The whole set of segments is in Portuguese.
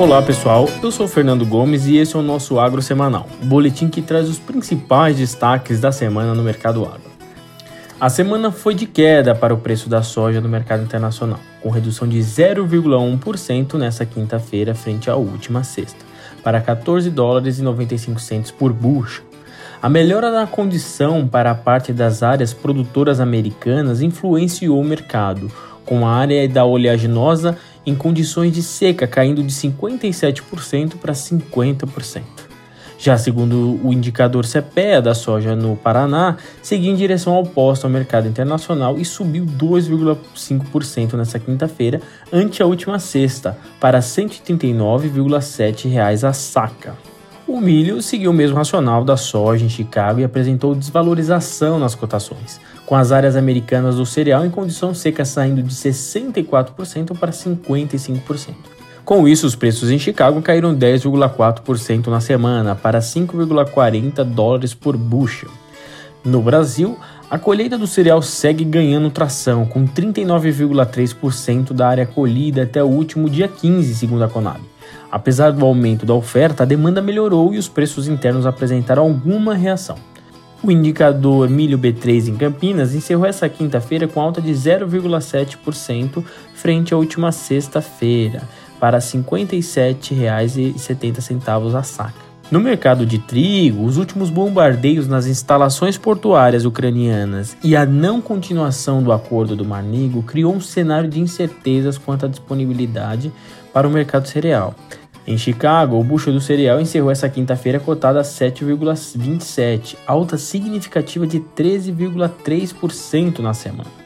Olá pessoal, eu sou Fernando Gomes e esse é o nosso Agro Semanal, boletim que traz os principais destaques da semana no mercado agro. A semana foi de queda para o preço da soja no mercado internacional, com redução de 0,1% nessa quinta-feira frente à última sexta, para 14 dólares e 95 centos por bushel. A melhora da condição para a parte das áreas produtoras americanas influenciou o mercado, com a área da oleaginosa em condições de seca caindo de 57% para 50%. Já segundo o indicador CPEA da soja no Paraná, seguiu em direção oposta ao mercado internacional e subiu 2,5% nessa quinta-feira, ante a última sexta, para R$ 139,7 a saca. O milho seguiu o mesmo racional da soja em Chicago e apresentou desvalorização nas cotações, com as áreas americanas do cereal em condição seca saindo de 64% para 55%. Com isso, os preços em Chicago caíram 10,4% na semana para 5,40 dólares por bushel. No Brasil, a colheita do cereal segue ganhando tração, com 39,3% da área colhida até o último dia 15, segundo a Conab. Apesar do aumento da oferta, a demanda melhorou e os preços internos apresentaram alguma reação. O indicador milho B3 em Campinas encerrou essa quinta-feira com alta de 0,7% frente à última sexta-feira, para R$ 57,70 a saca. No mercado de trigo, os últimos bombardeios nas instalações portuárias ucranianas e a não continuação do acordo do Mar Negro criou um cenário de incertezas quanto à disponibilidade para o mercado cereal. Em Chicago, o bushel do cereal encerrou essa quinta-feira cotada a 7,27, alta significativa de 13,3% na semana.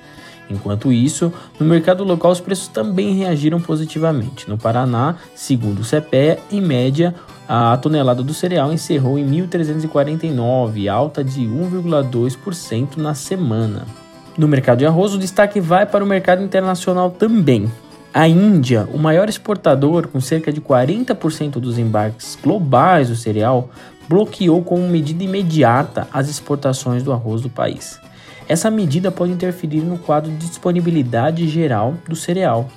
Enquanto isso, no mercado local os preços também reagiram positivamente. No Paraná, segundo o CPE, em média, a tonelada do cereal encerrou em 1.349, alta de 1,2% na semana. No mercado de arroz, o destaque vai para o mercado internacional também. A Índia, o maior exportador com cerca de 40% dos embarques globais do cereal, bloqueou como medida imediata as exportações do arroz do país. Essa medida pode interferir no quadro de disponibilidade geral do cereal.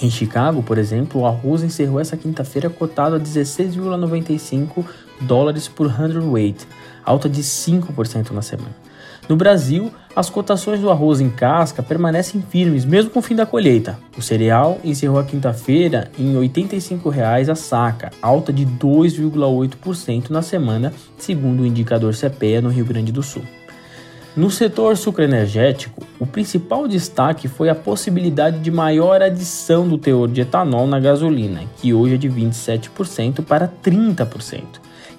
Em Chicago, por exemplo, o arroz encerrou essa quinta-feira cotado a 16,95 dólares por hundredweight, alta de 5% na semana. No Brasil, as cotações do arroz em casca permanecem firmes mesmo com o fim da colheita. O cereal encerrou a quinta-feira em R$ 85,00 a saca, alta de 2,8% na semana, segundo o indicador CPEA no Rio Grande do Sul. No setor sucroenergético, o principal destaque foi a possibilidade de maior adição do teor de etanol na gasolina, que hoje é de 27% para 30%,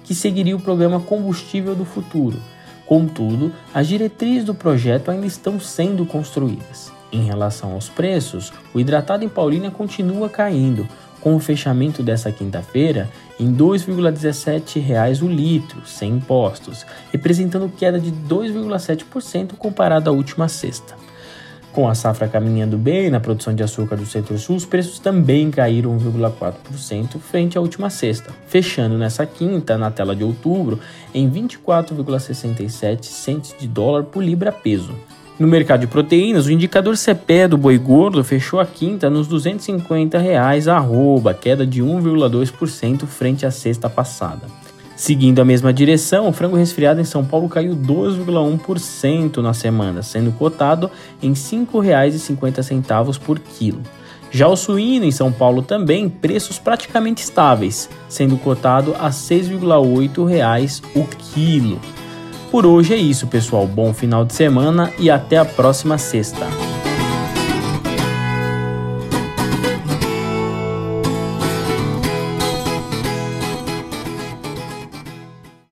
que seguiria o programa Combustível do Futuro Contudo, as diretrizes do projeto ainda estão sendo construídas. Em relação aos preços, o hidratado em Paulínia continua caindo, com o fechamento dessa quinta-feira em R$ 2,17 o litro, sem impostos, representando queda de 2,7% comparado à última sexta. Com a safra caminhando bem na produção de açúcar do setor sul, os preços também caíram 1,4% frente à última sexta, fechando nessa quinta, na tela de outubro, em 24,67 centes de dólar por libra peso. No mercado de proteínas, o indicador CPE do boi gordo fechou a quinta nos 250 reais arroba, queda de 1,2% frente à sexta passada. Seguindo a mesma direção, o frango resfriado em São Paulo caiu 2,1% na semana, sendo cotado em R$ 5,50 por quilo. Já o suíno em São Paulo também, preços praticamente estáveis, sendo cotado a R$ 6,8 o quilo. Por hoje é isso, pessoal. Bom final de semana e até a próxima sexta.